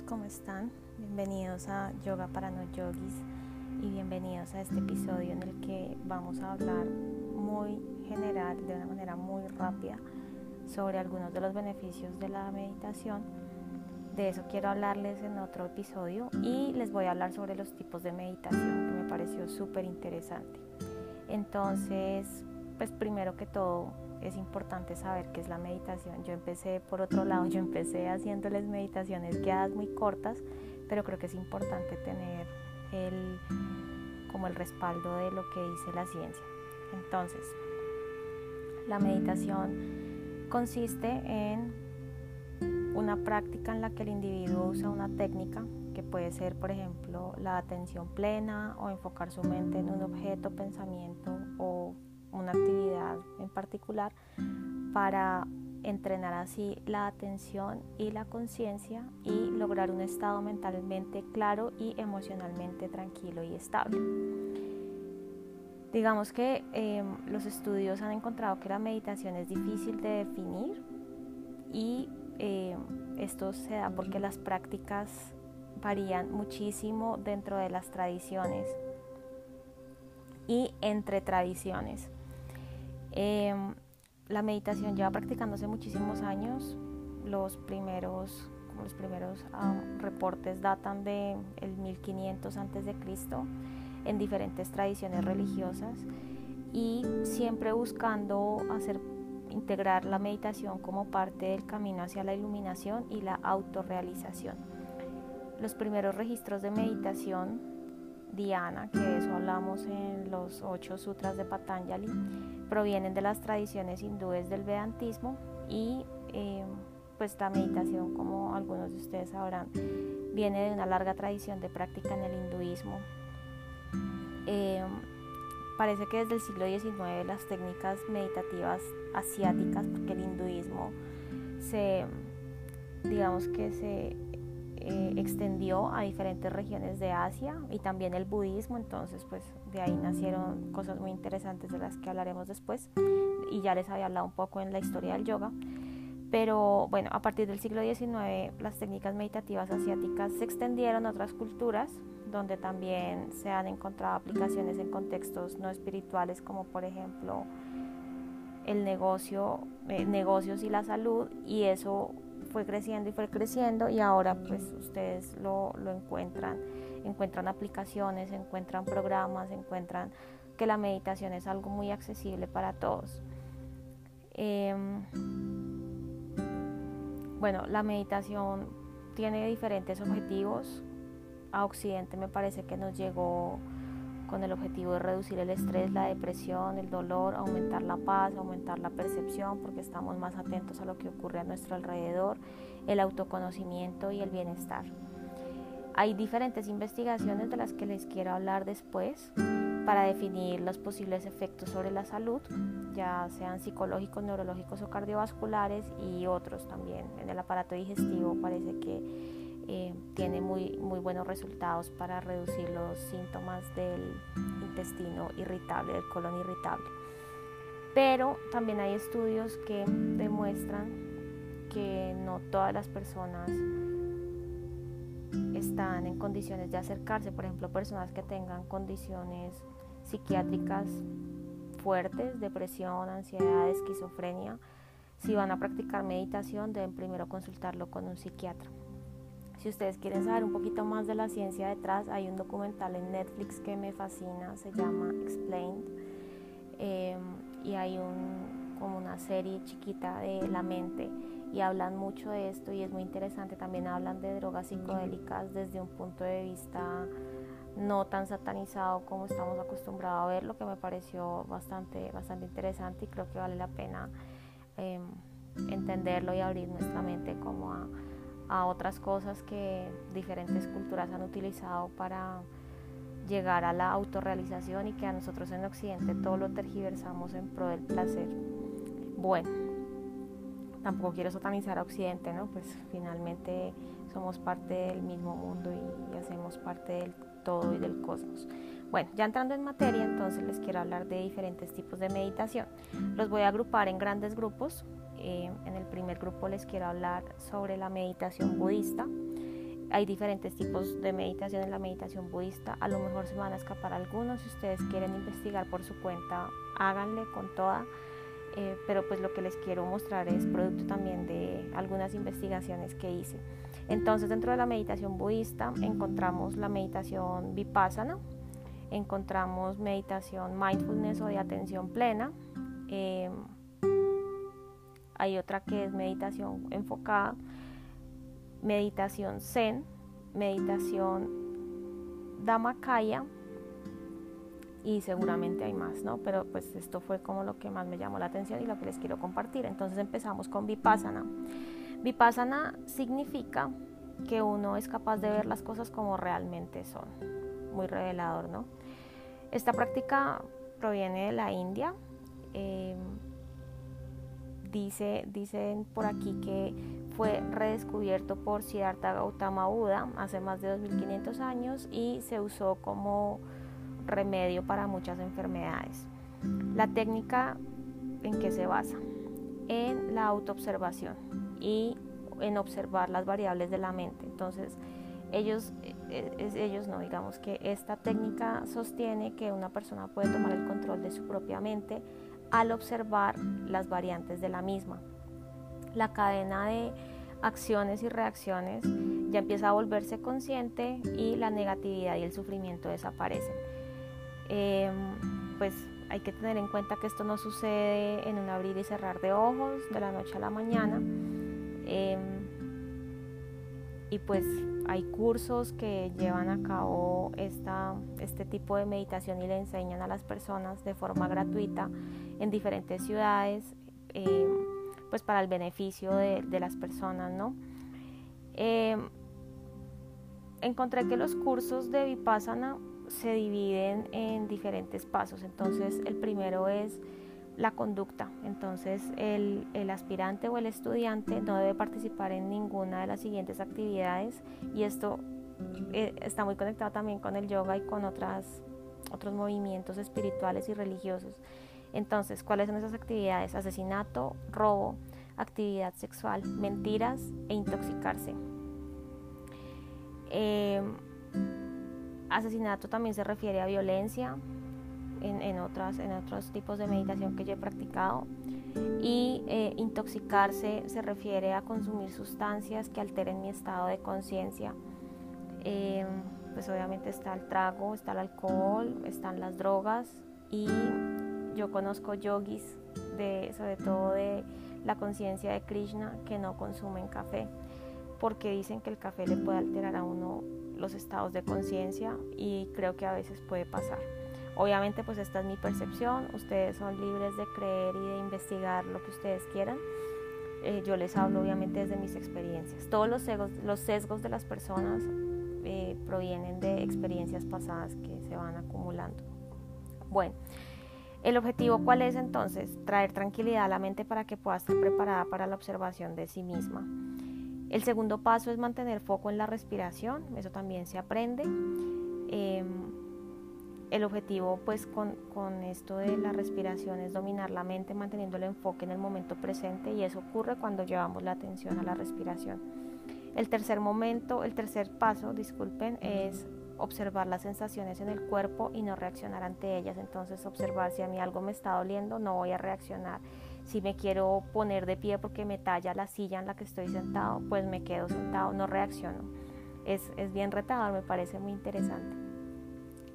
¿cómo están? Bienvenidos a Yoga para no yogis y bienvenidos a este episodio en el que vamos a hablar muy general, de una manera muy rápida, sobre algunos de los beneficios de la meditación. De eso quiero hablarles en otro episodio y les voy a hablar sobre los tipos de meditación que me pareció súper interesante. Entonces, pues primero que todo, es importante saber qué es la meditación. Yo empecé por otro lado, yo empecé haciéndoles meditaciones guiadas muy cortas, pero creo que es importante tener el, como el respaldo de lo que dice la ciencia. Entonces, la meditación consiste en una práctica en la que el individuo usa una técnica que puede ser, por ejemplo, la atención plena o enfocar su mente en un objeto, pensamiento o una actividad en particular para entrenar así la atención y la conciencia y lograr un estado mentalmente claro y emocionalmente tranquilo y estable. Digamos que em, los estudios han encontrado que la meditación es difícil de definir y em, esto se da porque las prácticas varían muchísimo dentro de las tradiciones y entre tradiciones. Em, la meditación lleva practicándose muchísimos años. Los primeros, los primeros reportes datan de el 1500 a.C. en diferentes tradiciones religiosas y siempre buscando hacer integrar la meditación como parte del camino hacia la iluminación y la autorrealización. Los primeros registros de meditación, Diana, que de eso hablamos en los ocho sutras de Patanjali, provienen de las tradiciones hindúes del Vedantismo y eh, pues la meditación, como algunos de ustedes sabrán, viene de una larga tradición de práctica en el hinduismo. Eh, parece que desde el siglo XIX las técnicas meditativas asiáticas, porque el hinduismo se, digamos que se eh, extendió a diferentes regiones de Asia y también el budismo, entonces pues de ahí nacieron cosas muy interesantes de las que hablaremos después. Y ya les había hablado un poco en la historia del yoga. Pero bueno, a partir del siglo XIX las técnicas meditativas asiáticas se extendieron a otras culturas donde también se han encontrado aplicaciones en contextos no espirituales como por ejemplo el negocio, eh, negocios y la salud. Y eso fue creciendo y fue creciendo y ahora pues ustedes lo, encuentran, encuentran aplicaciones, encuentran programas, encuentran que la meditación es algo muy accesible para todos. Em, bueno, la meditación tiene diferentes objetivos. A Occidente me parece que nos llegó con el objetivo de reducir el estrés, la depresión, el dolor, aumentar la paz, aumentar la percepción, porque estamos más atentos a lo que ocurre a nuestro alrededor, el autoconocimiento y el bienestar. Hay diferentes investigaciones de las que les quiero hablar después para definir los posibles efectos sobre la salud, ya sean psicológicos, neurológicos o cardiovasculares y otros también. En el aparato digestivo parece que eh, tiene muy, muy buenos resultados para reducir los síntomas del intestino irritable, del colon irritable. Pero también hay estudios que demuestran que no todas las personas están en condiciones de acercarse, por ejemplo, personas que tengan condiciones psiquiátricas fuertes, depresión, ansiedad, esquizofrenia, si van a practicar meditación deben primero consultarlo con un psiquiatra. Si ustedes quieren saber un poquito más de la ciencia detrás, hay un documental en Netflix que me fascina, se llama Explained. Em, y hay un, como una serie chiquita de la mente y hablan mucho de esto y es muy interesante. También hablan de drogas psicodélicas desde un punto de vista no tan satanizado como estamos acostumbrados a verlo, que me pareció bastante, bastante interesante y creo que vale la pena em, entenderlo y abrir nuestra mente como a a otras cosas que diferentes culturas han utilizado para llegar a la autorrealización y que a nosotros en Occidente todo lo tergiversamos en pro del placer. Bueno, tampoco quiero satanizar a Occidente, ¿no? Pues finalmente somos parte del mismo mundo y, hacemos parte del todo y del cosmos. Bueno, ya entrando en materia, entonces les quiero hablar de diferentes tipos de meditación. Los voy a agrupar en grandes grupos eh, en el primer grupo les quiero hablar sobre la meditación budista. Hay diferentes tipos de meditación en la meditación budista. A lo mejor se van a escapar algunos. Si ustedes quieren investigar por su cuenta, háganle con toda. Eh, pero pues lo que les quiero mostrar es producto también de algunas investigaciones que hice. Entonces dentro de la meditación budista encontramos la meditación vipassana, encontramos meditación mindfulness o de atención plena, eh, hay otra que es meditación enfocada, meditación zen, meditación dhammakaya y seguramente hay más, ¿no? Pero pues esto fue como lo que más me llamó la atención y lo que les quiero compartir. Entonces empezamos con vipassana. Vipassana significa que uno es capaz de ver las cosas como realmente son. Muy revelador, ¿no? Esta práctica proviene de la India. Eh, dice, dicen por aquí que fue redescubierto por Siddhartha Gautama Buda hace más de 2500 años y se usó como remedio para muchas enfermedades. La técnica en qué se basa? En la autoobservación y en observar las variables de la mente. Entonces, ellos, eh, ellos no, digamos que esta técnica sostiene que una persona puede tomar el control de su propia mente al observar las variantes de la misma. La cadena de acciones y reacciones ya empieza a volverse consciente y la negatividad y el sufrimiento desaparecen. Em, pues hay que tener en cuenta que esto no sucede en un abrir y cerrar de ojos de la noche a la mañana. Em, y pues hay cursos que llevan a cabo esta, este tipo de meditación y le enseñan a las personas de forma gratuita en diferentes ciudades, em, pues para el beneficio de, las personas, ¿no? encontré que los cursos de Vipassana se dividen en diferentes pasos. Entonces, el primero es la conducta. Entonces, el, aspirante o el estudiante no debe participar en ninguna de las siguientes actividades y esto eh, está muy conectado también con el yoga y con otras, otros movimientos espirituales y religiosos. Entonces, ¿cuáles son esas actividades? Asesinato, robo, actividad sexual, mentiras e intoxicarse. Eh, Asesinato también se refiere a violencia en, otras, en otros tipos de meditación que yo he practicado. Y eh, intoxicarse se refiere a consumir sustancias que alteren mi estado de conciencia. Em, pues obviamente está el trago, está el alcohol, están las drogas y yo conozco yogis, de, sobre todo de la conciencia de Krishna, que no consumen café porque dicen que el café le puede alterar a uno los estados de conciencia y creo que a veces puede pasar. Obviamente pues esta es mi percepción, ustedes son libres de creer y de investigar lo que ustedes quieran. Eh, yo les hablo obviamente desde mis experiencias. Todos los sesgos, de las personas eh, provienen de experiencias pasadas que se van acumulando. Bueno, el objetivo cuál es entonces? Traer tranquilidad a la mente para que pueda estar preparada para la observación de sí misma. El segundo paso es mantener foco en la respiración, eso también se aprende. Em, el objetivo pues con, esto de la respiración es dominar la mente manteniendo el enfoque en el momento presente y eso ocurre cuando llevamos la atención a la respiración. El tercer momento, el tercer paso, disculpen, es observar las sensaciones en el cuerpo y no reaccionar ante ellas. Entonces observar si a mí algo me está doliendo, no voy a reaccionar si me quiero poner de pie porque me talla la silla en la que estoy sentado, pues me quedo sentado, no reacciono. Es, es bien retador, me parece muy interesante.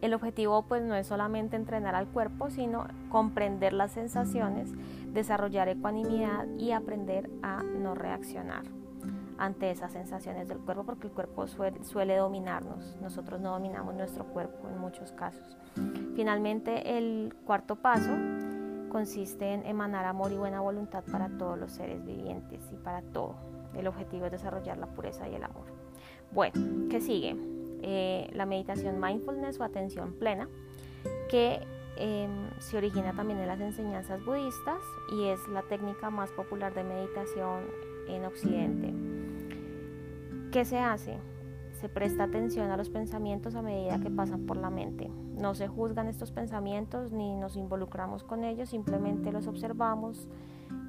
El objetivo pues no es solamente entrenar al cuerpo, sino comprender las sensaciones, desarrollar ecuanimidad y aprender a no reaccionar ante esas sensaciones del cuerpo, porque el cuerpo suele, suele, dominarnos. Nosotros no dominamos nuestro cuerpo en muchos casos. Finalmente, el cuarto paso consiste en emanar amor y buena voluntad para todos los seres vivientes y para todo. El objetivo es desarrollar la pureza y el amor. Bueno, ¿qué sigue? Eh, la meditación mindfulness o atención plena, que em, se origina también en las enseñanzas budistas y es la técnica más popular de meditación en Occidente. ¿Qué se hace? Se presta atención a los pensamientos a medida que pasan por la mente. No se juzgan estos pensamientos ni nos involucramos con ellos, simplemente los observamos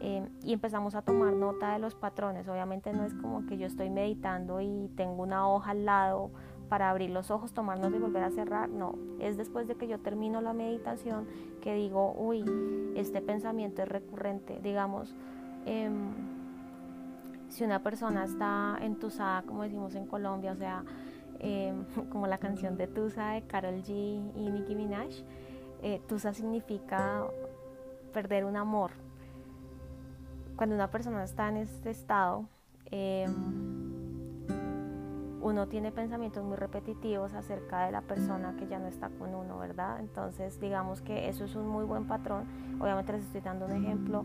eh, y empezamos a tomar nota de los patrones. Obviamente no es como que yo estoy meditando y tengo una hoja al lado para abrir los ojos, tomarnos y volver a cerrar. No, es después de que yo termino la meditación que digo, uy, este pensamiento es recurrente. Digamos, em, si una persona está entusada, como decimos en Colombia, o sea, em, como la canción de Tusa de Carol G y Nicki Minaj, eh, Tusa significa perder un amor. Cuando una persona está en este estado, em, uno tiene pensamientos muy repetitivos acerca de la persona que ya no está con uno, ¿verdad? Entonces, digamos que eso es un muy buen patrón. Obviamente les estoy dando un ejemplo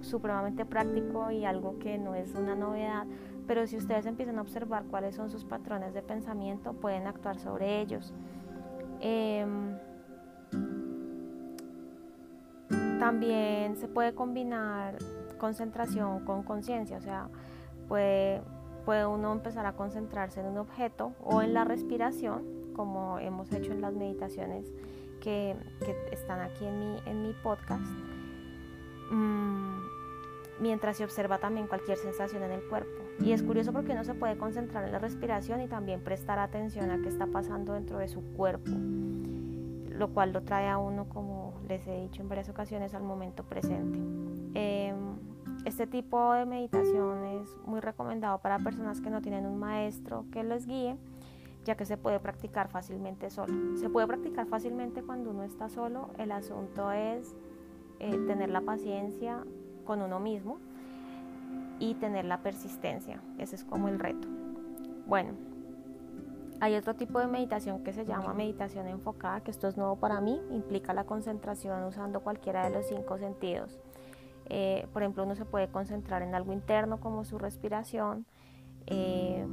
supremamente práctico y algo que no es una novedad, pero si ustedes empiezan a observar cuáles son sus patrones de pensamiento, pueden actuar sobre ellos. Em, también se puede combinar concentración con conciencia, o sea, puede puede uno empezar a concentrarse en un objeto o en la respiración, como hemos hecho en las meditaciones que, están aquí en mi, en mi podcast, mm, mientras se observa también cualquier sensación en el cuerpo. Y es curioso porque uno se puede concentrar en la respiración y también prestar atención a qué está pasando dentro de su cuerpo, lo cual lo trae a uno, como les he dicho en varias ocasiones, al momento presente. Em, este tipo de meditación es muy recomendado para personas que no tienen un maestro que les guíe, ya que se puede practicar fácilmente solo. Se puede practicar fácilmente cuando uno está solo, el asunto es eh, tener la paciencia con uno mismo y tener la persistencia, ese es como el reto. Bueno, hay otro tipo de meditación que se llama meditación enfocada, que esto es nuevo para mí, implica la concentración usando cualquiera de los cinco sentidos. Eh, por ejemplo, uno se puede concentrar en algo interno como su respiración eh,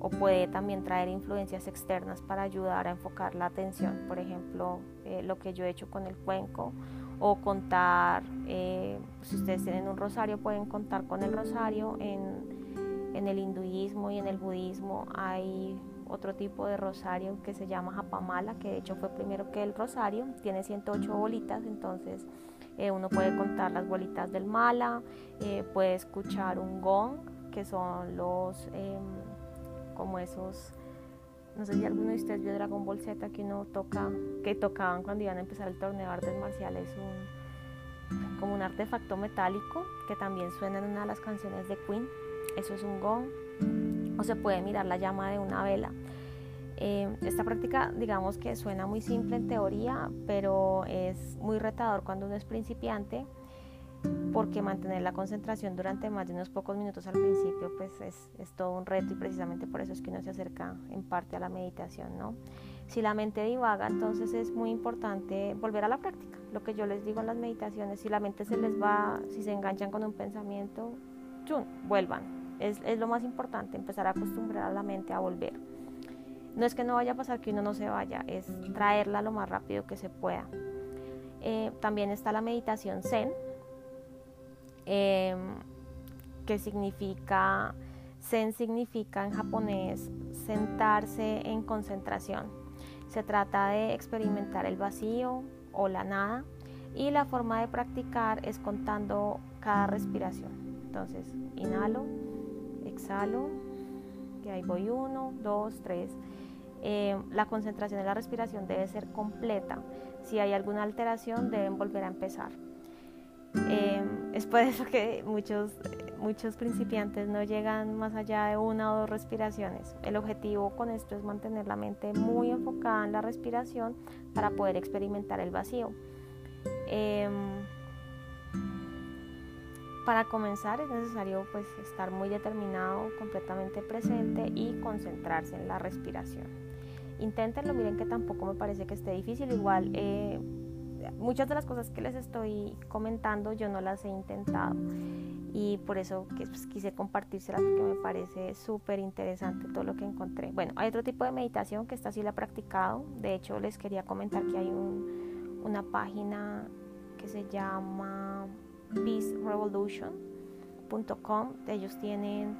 o puede también traer influencias externas para ayudar a enfocar la atención. Por ejemplo, eh, lo que yo he hecho con el cuenco o contar, si ustedes tienen un rosario, pueden contar con el rosario. En, en el hinduismo y en el budismo hay otro tipo de rosario que se llama japamala, que de hecho fue primero que el rosario, tiene 108 bolitas, entonces eh, uno puede contar las bolitas del mala, eh, puede escuchar un gong, que son los, em, como esos, no sé si alguno de ustedes vio Dragon Ball Z que uno toca, que tocaban cuando iban a empezar el torneo de artes marciales, un, como un artefacto metálico que también suena en una de las canciones de Queen, eso es un gong, o se puede mirar la llama de una vela. Eh, esta práctica, digamos que suena muy simple en teoría, pero es muy retador cuando uno es principiante, porque mantener la concentración durante más de unos pocos minutos al principio, pues es, es, todo un reto y precisamente por eso es que uno se acerca en parte a la meditación, ¿no? Si la mente divaga, entonces es muy importante volver a la práctica. Lo que yo les digo en las meditaciones, si la mente se les va, si se enganchan con un pensamiento, ¡chun! vuelvan. Es, es lo más importante, empezar a acostumbrar a la mente a volver. No es que no vaya a pasar que uno no se vaya, es traerla lo más rápido que se pueda. Eh, también está la meditación zen, em, que significa, zen significa en japonés sentarse en concentración. Se trata de experimentar el vacío o la nada y la forma de practicar es contando cada respiración. Entonces, inhalo, exhalo, y ahí voy uno, dos, tres. Eh, la concentración de la respiración debe ser completa. Si hay alguna alteración, deben volver a empezar. Eh, es por eso que muchos, muchos principiantes no llegan más allá de una o dos respiraciones. El objetivo con esto es mantener la mente muy enfocada en la respiración para poder experimentar el vacío. Em, para comenzar es necesario pues estar muy determinado, completamente presente y concentrarse en la respiración inténtenlo, miren que tampoco me parece que esté difícil, igual eh, muchas de las cosas que les estoy comentando yo no las he intentado. Y por eso pues, quise compartírselas porque me parece súper interesante todo lo que encontré. Bueno, hay otro tipo de meditación que esta sí la he practicado, de hecho les quería comentar que hay una página que se llama peacerevolution.com, ellos tienen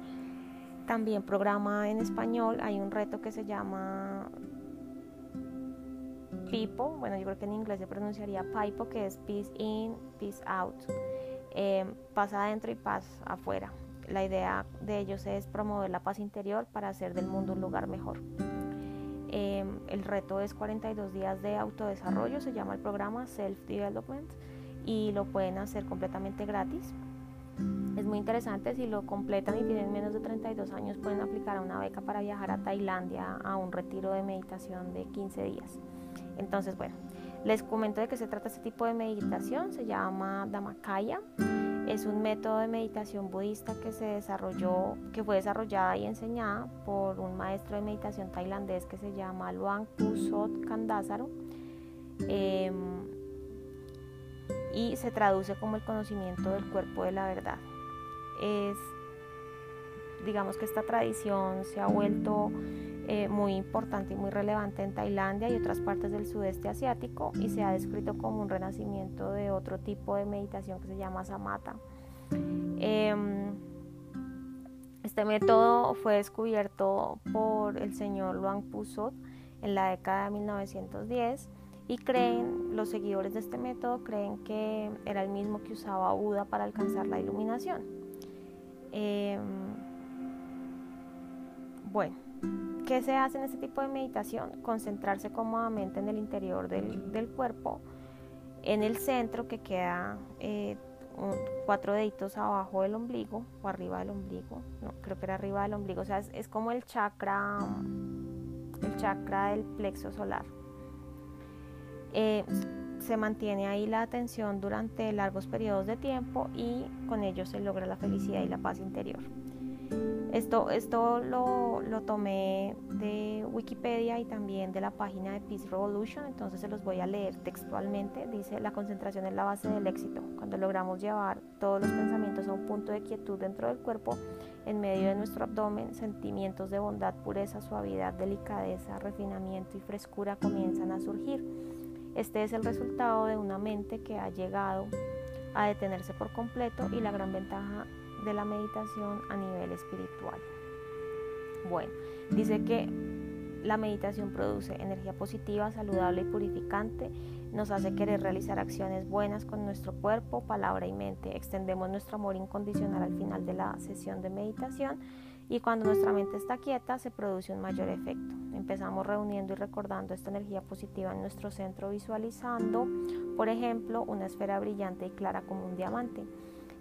también programa en español, hay un reto que se llama Pipo, bueno yo creo que en inglés se pronunciaría Pipo, que es Peace In, Peace Out. eh, paz adentro y paz afuera. La idea de ellos es promover la paz interior para hacer del mundo un lugar mejor. Eh, el reto es 42 días de autodesarrollo, se llama el programa Self Development y lo pueden hacer completamente gratis. Es muy interesante, si lo completan y tienen menos de 32 años pueden aplicar a una beca para viajar a Tailandia a un retiro de meditación de 15 días. Entonces, bueno, les comento de qué se trata este tipo de meditación, se llama Dhammakaya. Es un método de meditación budista que se desarrolló, que fue desarrollada y enseñada por un maestro de meditación tailandés que se llama Luang Pusot Kandasaro. Em, y se traduce como el conocimiento del cuerpo de la verdad. Es, digamos que esta tradición se ha vuelto eh, muy importante y muy relevante en Tailandia y otras partes del sudeste asiático y se ha descrito como un renacimiento de otro tipo de meditación que se llama samatha. Em, este método fue descubierto por el señor Luang Pusot en la década de 1910 y creen, los seguidores de este método creen que era el mismo que usaba Buda para alcanzar la iluminación. Em, bueno, ¿qué se hace en este tipo de meditación? Concentrarse cómodamente en el interior del, cuerpo, en el centro que queda eh, cuatro deditos abajo del ombligo o arriba del ombligo, no, creo que era arriba del ombligo, o sea, es como el chakra, el chakra del plexo solar. Eh, se mantiene ahí la atención durante largos periodos de tiempo y con ello se logra la felicidad y la paz interior. Esto, esto lo, lo, tomé de Wikipedia y también de la página de Peace Revolution, entonces se los voy a leer textualmente. Dice, la concentración es la base del éxito. Cuando logramos llevar todos los pensamientos a un punto de quietud dentro del cuerpo, en medio de nuestro abdomen, sentimientos de bondad, pureza, suavidad, delicadeza, refinamiento y frescura comienzan a surgir este es el resultado de una mente que ha llegado a detenerse por completo y la gran ventaja de la meditación a nivel espiritual. Bueno, dice que la meditación produce energía positiva, saludable y purificante, nos hace querer realizar acciones buenas con nuestro cuerpo, palabra y mente. Extendemos nuestro amor incondicional al final de la sesión de meditación y cuando nuestra mente está quieta se produce un mayor efecto. Empezamos reuniendo y recordando esta energía positiva en nuestro centro visualizando, por ejemplo, una esfera brillante y clara como un diamante.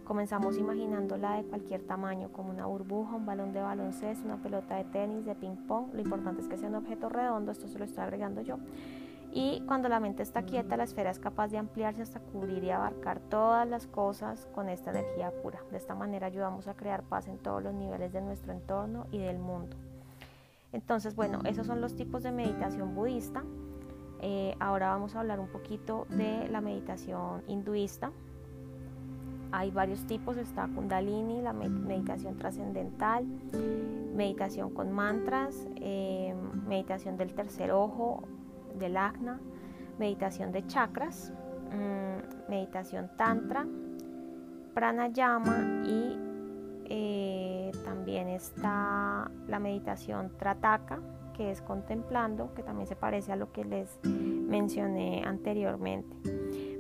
Comenzamos imaginándola de cualquier tamaño, como una burbuja, un balón de baloncesto, una pelota de tenis, de ping pong. Lo importante es que sea un objeto redondo, esto se lo estoy agregando yo. Y cuando la mente está quieta, la esfera es capaz de ampliarse hasta cubrir y abarcar todas las cosas con esta energía pura. De esta manera ayudamos a crear paz en todos los niveles de nuestro entorno y del mundo. Entonces, bueno, esos son los tipos de meditación budista. Eh, ahora vamos a hablar un poquito de la meditación hinduista. Hay varios tipos, está Kundalini, la meditación trascendental, meditación con mantras, eh, meditación del tercer ojo, del Agna, meditación de chakras, mm, meditación tantra, pranayama y eh, también está la meditación trataka, que es contemplando, que también se parece a lo que les mencioné anteriormente.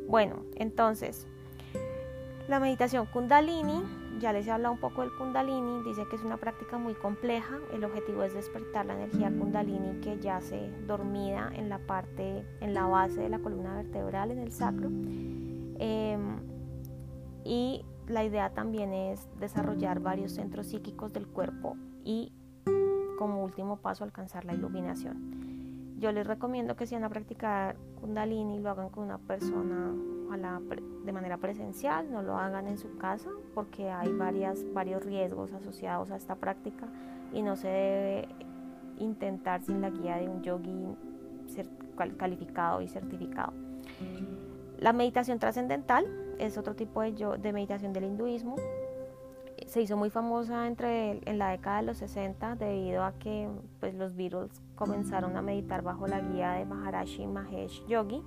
Bueno, entonces, la meditación kundalini ya les he hablado un poco del kundalini, dice que es una práctica muy compleja, el objetivo es despertar la energía kundalini que yace dormida en la parte, en la base de la columna vertebral, en el sacro. Em, y la idea también es desarrollar varios centros psíquicos del cuerpo y como último paso alcanzar la iluminación. Yo les recomiendo que si van a practicar kundalini lo hagan con una persona de manera presencial, no lo hagan en su casa porque hay varias, varios riesgos asociados a esta práctica y no se debe intentar sin la guía de un yogi calificado y certificado. La meditación trascendental es otro tipo de, de meditación del hinduismo se hizo muy famosa entre en la década de los 60 debido a que pues, los Beatles comenzaron a meditar bajo la guía de Maharashi Mahesh Yogi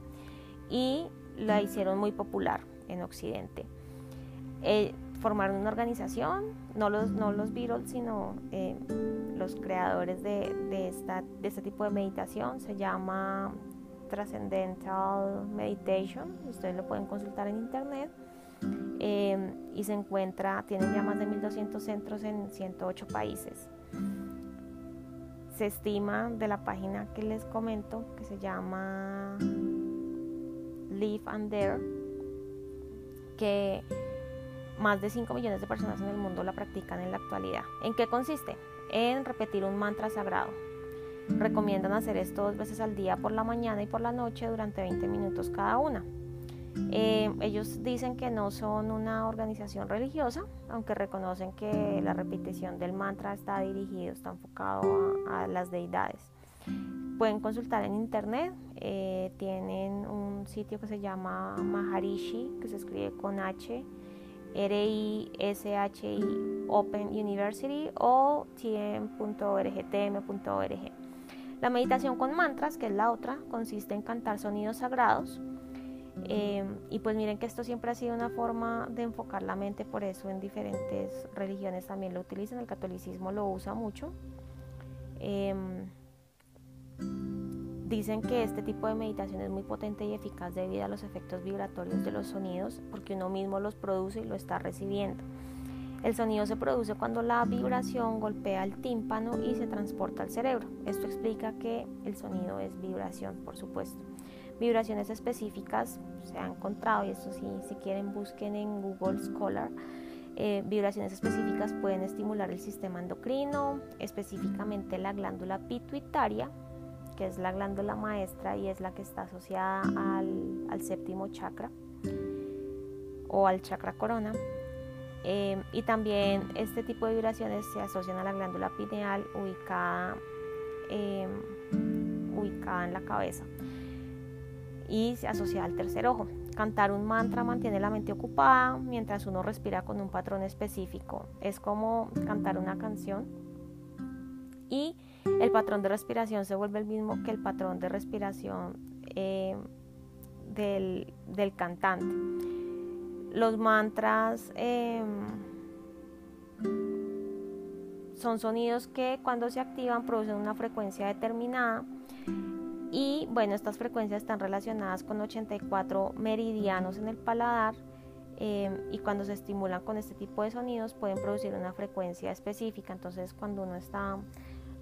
y la hicieron muy popular en Occidente. Eh, formaron una organización, no los, no los Beatles, sino eh, los creadores de, de, esta, de este tipo de meditación, se llama Transcendental Meditation, ustedes lo pueden consultar en internet eh, y se encuentra, tiene ya más de 1.200 centros en 108 países. Se estima de la página que les comento, que se llama Live and Dare, que más de 5 millones de personas en el mundo la practican en la actualidad. ¿En qué consiste? En repetir un mantra sagrado. Recomiendan hacer esto dos veces al día por la mañana y por la noche durante 20 minutos cada una. Eh, ellos dicen que no son una organización religiosa, aunque reconocen que la repetición del mantra está dirigido, está enfocado a, las deidades. Pueden consultar en internet, eh, tienen un sitio que se llama Maharishi, que se escribe con H, R-I-S-H-I Open University o tm.org, tm.org. La meditación con mantras, que es la otra, consiste en cantar sonidos sagrados Em, y pues miren que esto siempre ha sido una forma de enfocar la mente, por eso en diferentes religiones también lo utilizan, el catolicismo lo usa mucho. Em, dicen que este tipo de meditación es muy potente y eficaz debido a los efectos vibratorios de los sonidos, porque uno mismo los produce y lo está recibiendo. El sonido se produce cuando la vibración golpea el tímpano y se transporta al cerebro. Esto explica que el sonido es vibración, por supuesto vibraciones específicas se han encontrado, y eso sí, si quieren busquen en Google Scholar, eh, vibraciones específicas pueden estimular el sistema endocrino, específicamente la glándula pituitaria, que es la glándula maestra y es la que está asociada al, séptimo chakra o al chakra corona. Eh, y también este tipo de vibraciones se asocian a la glándula pineal ubicada, eh, ubicada en la cabeza y se asocia al tercer ojo. Cantar un mantra mantiene la mente ocupada mientras uno respira con un patrón específico. Es como cantar una canción y el patrón de respiración se vuelve el mismo que el patrón de respiración eh, del, cantante. Los mantras em, son sonidos que cuando se activan producen una frecuencia determinada y bueno, estas frecuencias están relacionadas con 84 meridianos en el paladar em, y cuando se estimulan con este tipo de sonidos pueden producir una frecuencia específica. Entonces cuando uno está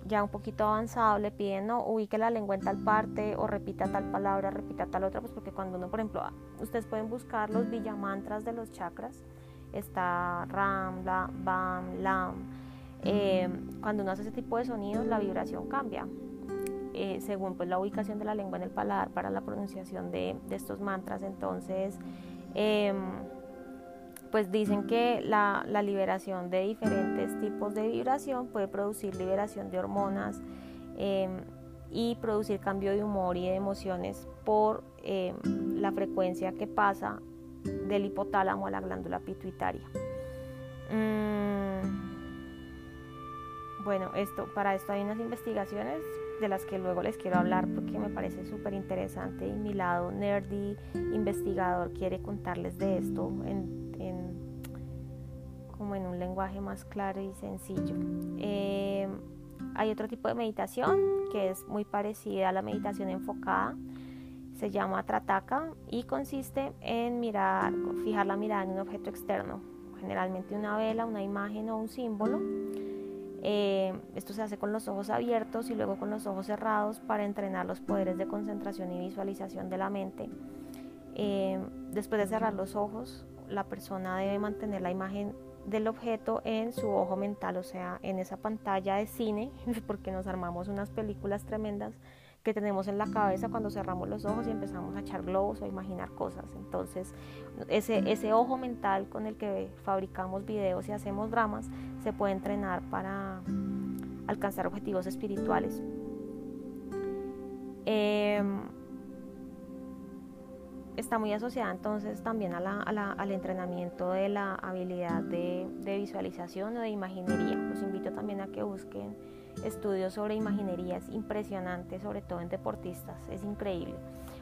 ya un poquito avanzado le piden no ubique la lengua en tal parte o repita tal palabra, repita tal otra, pues porque cuando uno, por ejemplo, ah, ustedes pueden buscar los villamantras de los chakras, está Ram, la, Bam, Lam. Em, cuando uno hace ese tipo de sonidos la vibración cambia. Eh, según pues, la ubicación de la lengua en el paladar para la pronunciación de, estos mantras. Entonces, em, pues dicen que la, liberación de diferentes tipos de vibración puede producir liberación de hormonas em, y producir cambio de humor y de emociones por em, la frecuencia que pasa del hipotálamo a la glándula pituitaria. Mm, bueno, esto, para esto hay unas investigaciones de las que luego les quiero hablar porque me parece súper interesante y mi lado nerdy investigador quiere contarles de esto en, como en un lenguaje más claro y sencillo. Eh, hay otro tipo de meditación que es muy parecida a la meditación enfocada, se llama Trataka y consiste en mirar, fijar la mirada en un objeto externo, generalmente una vela, una imagen o un símbolo eh, esto se hace con los ojos abiertos y luego con los ojos cerrados para entrenar los poderes de concentración y visualización de la mente. Eh, después de cerrar los ojos, la persona debe mantener la imagen del objeto en su ojo mental, o sea, en esa pantalla de cine, porque nos armamos unas películas tremendas que tenemos en la cabeza cuando cerramos los ojos y empezamos a echar globos o a imaginar cosas. Entonces, ese, ese ojo mental con el que fabricamos videos y hacemos dramas se puede entrenar para alcanzar objetivos espirituales. Em, está muy asociada entonces también al entrenamiento de la habilidad de visualización o de imaginería. Los invito también a que busquen estudios sobre imaginería, es impresionante, sobre todo en deportistas, es increíble.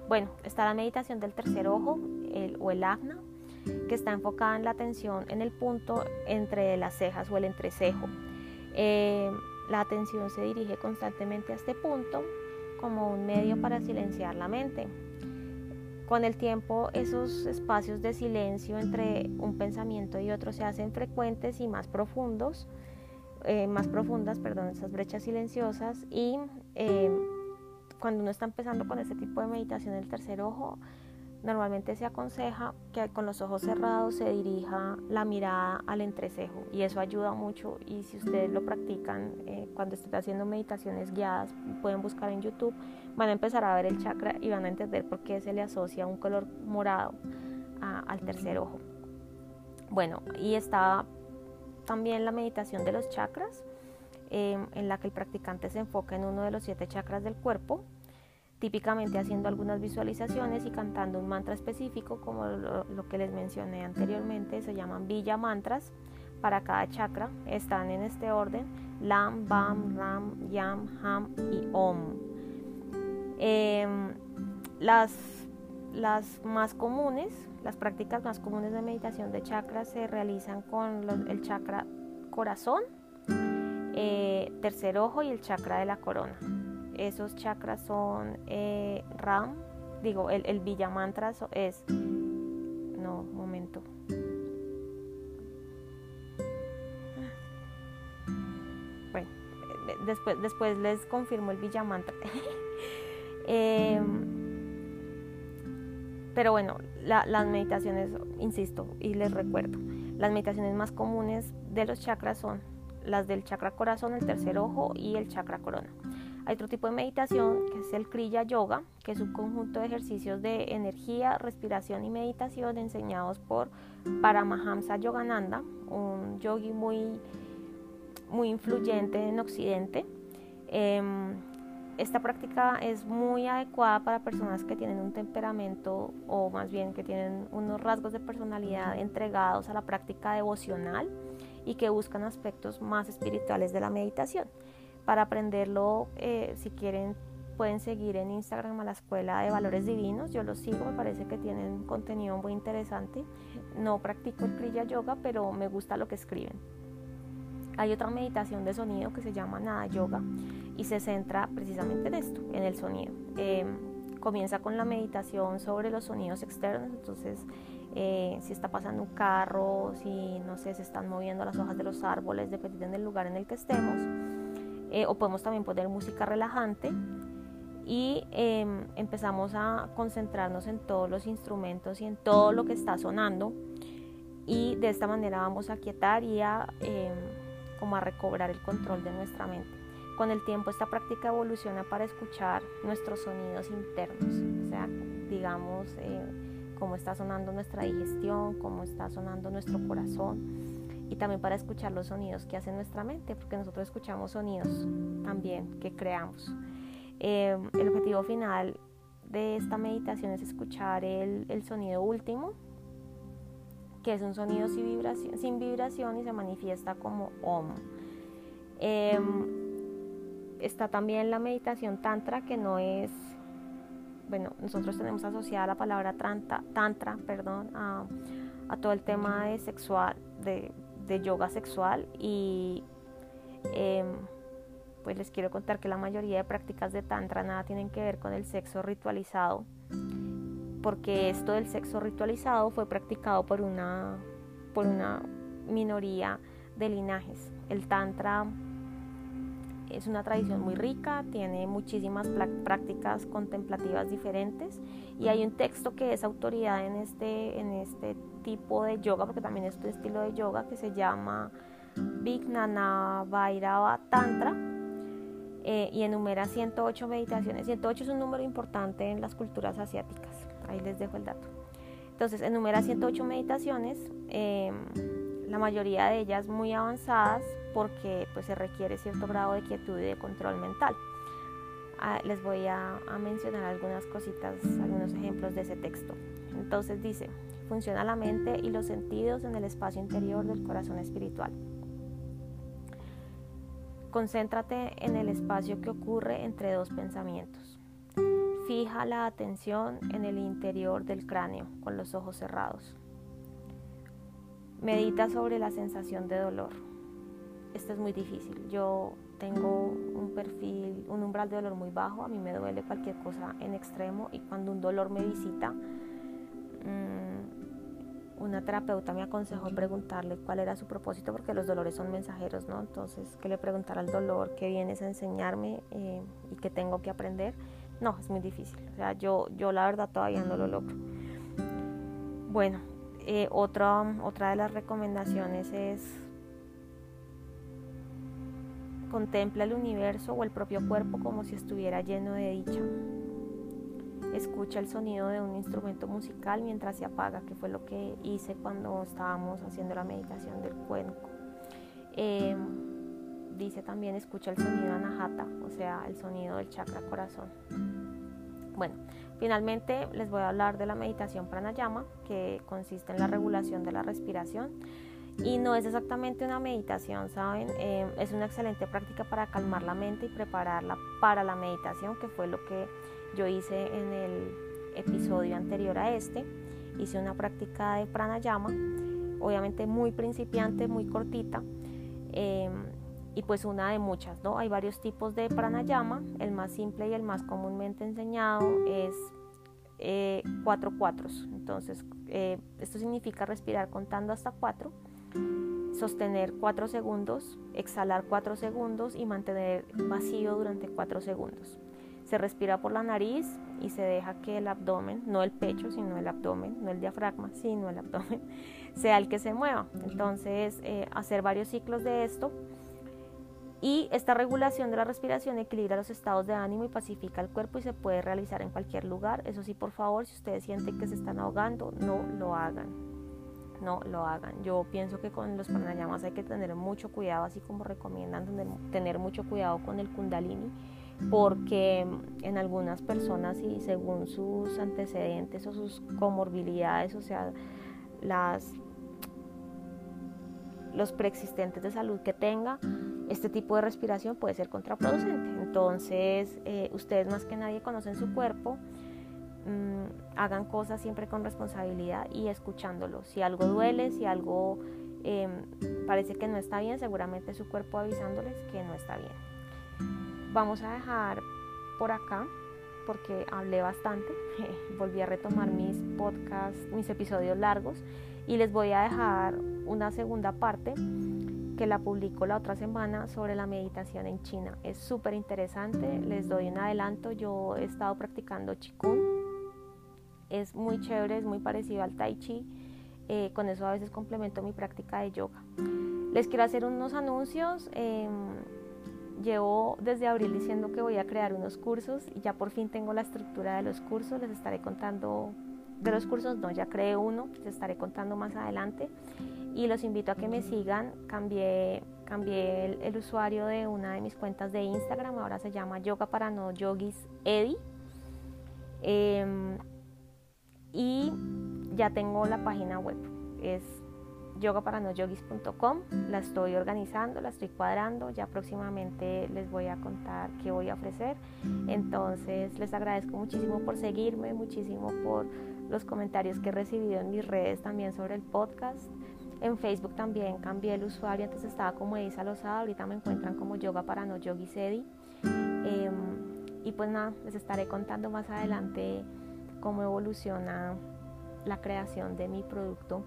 Bueno, está la meditación del tercer ojo o el afna, que está enfocada en la atención en el punto entre las cejas o el entrecejo. Eh, la atención se dirige constantemente a este punto como un medio para silenciar la mente. con el tiempo esos espacios de silencio entre un pensamiento y otro se hacen frecuentes y más profundos, eh, más profundas, perdón, esas brechas silenciosas y eh, cuando uno está empezando con este tipo de meditación el tercer ojo, Normalmente se aconseja que con los ojos cerrados se dirija la mirada al entrecejo y eso ayuda mucho y si ustedes lo practican eh, cuando estén haciendo meditaciones guiadas, pueden buscar en YouTube, van a empezar a ver el chakra y van a entender por qué se le asocia un color morado al tercer ojo. Bueno, y está también la meditación de los chakras, eh, en la que el practicante se enfoca en uno de los siete chakras del cuerpo típicamente haciendo algunas visualizaciones y cantando un mantra específico como lo, que les mencioné anteriormente, se llaman Villa Mantras para cada chakra, están en este orden, Lam, Bam, Ram, Yam, Ham y Om. Em, las, las más comunes, las prácticas más comunes de meditación de chakras se realizan con el chakra corazón, eh, tercer ojo y el chakra de la corona. Esos chakras son eh, Ram, digo, el, el Villamantra es... No, momento. Bueno, después, después les confirmo el Villamantra. eh, pero bueno, las meditaciones, insisto y les recuerdo, las meditaciones más comunes de los chakras son las del chakra corazón, el tercer ojo y el chakra corona. Hay otro tipo de meditación que es el Kriya Yoga, que es un conjunto de ejercicios de energía, respiración y meditación enseñados por Paramahamsa Yogananda, un yogi muy, muy influyente en Occidente. Em, esta práctica es muy adecuada para personas que tienen un temperamento o más bien que tienen unos rasgos de personalidad entregados a la práctica devocional y que buscan aspectos más espirituales de la meditación. Para aprenderlo, eh, si quieren, pueden seguir en Instagram a la Escuela de Valores Divinos. Yo los sigo, me parece que tienen contenido muy interesante. No practico el Kriya Yoga, pero me gusta lo que escriben. Hay otra meditación de sonido que se llama Nada Yoga y se centra precisamente en esto, en el sonido. Em, comienza con la meditación sobre los sonidos externos, entonces eh, si está pasando un carro, si no sé, se están moviendo las hojas de los árboles, dependiendo del lugar en el que estemos eh, o podemos también poner música relajante y em, empezamos a concentrarnos en todos los instrumentos y en todo lo que está sonando y de esta manera vamos a quietar y a, em, como a recobrar el control de nuestra mente. Con el tiempo esta práctica evoluciona para escuchar nuestros sonidos internos, o sea, digamos eh, cómo está sonando nuestra digestión, cómo está sonando nuestro corazón y también para escuchar los sonidos que hace nuestra mente, porque nosotros escuchamos sonidos también que creamos. Em, el objetivo final de esta meditación es escuchar el, el sonido último, que es un sonido sin vibración, sin vibración y se manifiesta como OM. Em, está también la meditación tantra, que no es, bueno, nosotros tenemos asociada la palabra tantra, tantra perdón, a, todo el tema de sexual, de de yoga sexual y em, pues les quiero contar que la mayoría de prácticas de tantra nada tienen que ver con el sexo ritualizado porque esto del sexo ritualizado fue practicado por una por una minoría de linajes el tantra es una tradición muy rica, tiene muchísimas prácticas contemplativas diferentes y hay un texto que es autoridad en este, en este tipo de yoga, porque también es un estilo de yoga que se llama Vijnana Bhairava Tantra eh, y enumera 108 meditaciones. 108 es un número importante en las culturas asiáticas, ahí les dejo el dato. Entonces, enumera 108 meditaciones. Em, la mayoría de ellas muy avanzadas porque pues, se requiere cierto grado de quietud y de control mental. Ah, les voy a, mencionar algunas cositas, algunos ejemplos de ese texto. Entonces dice, funciona la mente y los sentidos en el espacio interior del corazón espiritual. Concéntrate en el espacio que ocurre entre dos pensamientos. Fija la atención en el interior del cráneo con los ojos cerrados. Medita sobre la sensación de dolor. este es muy difícil. Yo tengo un perfil, un umbral de dolor muy bajo, a mí me duele cualquier cosa en extremo y cuando un dolor me visita, mm, una terapeuta me aconsejó preguntarle cuál era su propósito porque los dolores son mensajeros, ¿no? Entonces, que le preguntara al dolor qué vienes a enseñarme eh, y qué tengo que aprender. No, es muy difícil. O sea, yo, yo la verdad todavía no lo logro. Bueno, eh, otra, otra de las recomendaciones es Contempla el universo o el propio cuerpo como si estuviera lleno de dicha. Escucha el sonido de un instrumento musical mientras se apaga, que fue lo que hice cuando estábamos haciendo la meditación del cuenco. Em, dice también escucha el sonido anahata, o sea, el sonido del chakra corazón. Bueno, finalmente les voy a hablar de la meditación pranayama, que consiste en la regulación de la respiración y no es exactamente una meditación, ¿saben? Eh, es una excelente práctica para calmar la mente y prepararla para la meditación, que fue lo que yo hice en el episodio anterior a este. Hice una práctica de pranayama, obviamente muy principiante, muy cortita. Em, y pues una de muchas, ¿no? Hay varios tipos de pranayama. El más simple y el más comúnmente enseñado es eh, cuatro cuatros. Entonces, eh, esto significa respirar contando hasta cuatro sostener 4 segundos, exhalar 4 segundos y mantener vacío durante 4 segundos. Se respira por la nariz y se deja que el abdomen, no el pecho, sino el abdomen, no el diafragma, sino el abdomen, sea el que se mueva. Entonces, eh, hacer varios ciclos de esto. Y esta regulación de la respiración equilibra los estados de ánimo y pacifica el cuerpo y se puede realizar en cualquier lugar. Eso sí, por favor, si ustedes sienten que se están ahogando, no lo hagan no lo hagan. Yo pienso que con los pranayamas hay que tener mucho cuidado, así como recomiendan tener, mucho cuidado con el kundalini, porque en algunas personas y según sus antecedentes o sus comorbilidades, o sea, las los preexistentes de salud que tenga, este tipo de respiración puede ser contraproducente. Entonces, eh, ustedes más que nadie conocen su cuerpo, Mm, hagan cosas siempre con responsabilidad y escuchándolo. Si algo duele, si algo em, parece que no está bien, seguramente su cuerpo avisándoles que no está bien. Vamos a dejar por acá porque hablé bastante, volví a retomar mis podcasts, mis episodios largos y les voy a dejar una segunda parte que la publico la otra semana sobre la meditación en China. Es súper interesante, les doy un adelanto, yo he estado practicando Qigong es muy chévere, es muy parecido al tai chi. Eh, con eso a veces complemento mi práctica de yoga. Les quiero hacer unos anuncios. Em, llevo desde abril diciendo que voy a crear unos cursos y ya por fin tengo la estructura de los cursos. Les estaré contando de los cursos, no, ya creé uno, les estaré contando más adelante. Y los invito a que me sigan. Cambié, cambié el, usuario de una de mis cuentas de Instagram, ahora se llama Yoga para No Yogis Edi. Em, y ya tengo la página web, es yogaparanojogis.com, la estoy organizando, la estoy cuadrando, ya próximamente les voy a contar qué voy a ofrecer. Entonces les agradezco muchísimo por seguirme, muchísimo por los comentarios que he recibido en mis redes también sobre el podcast. En Facebook también cambié el usuario, antes estaba como Edisa Lozada, ahorita me encuentran como Yoga para no Yogis Edi. Em, y pues nada, les estaré contando más adelante cómo evoluciona la creación de mi producto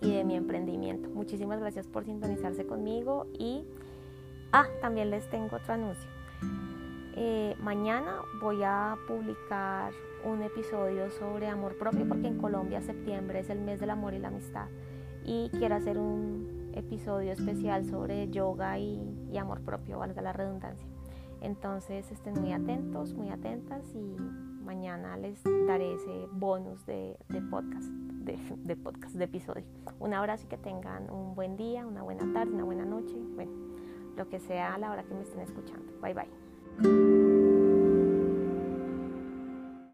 y de mi emprendimiento. Muchísimas gracias por sintonizarse conmigo y ah, también les tengo otro anuncio. Eh, mañana voy a publicar un episodio sobre amor propio porque en Colombia septiembre es el mes del amor y la amistad y quiero hacer un episodio especial sobre yoga y, amor propio, valga la redundancia. Entonces estén muy atentos, muy atentas y mañana les daré ese bonus de, podcast, de, podcast, de episodio. Un abrazo y que tengan un buen día, una buena tarde, una buena noche, bueno, lo que sea a la hora que me estén escuchando. Bye bye.